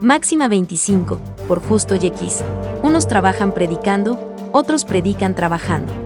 Máxima 25, por Justo Yequis. Unos trabajan predicando, otros predican trabajando.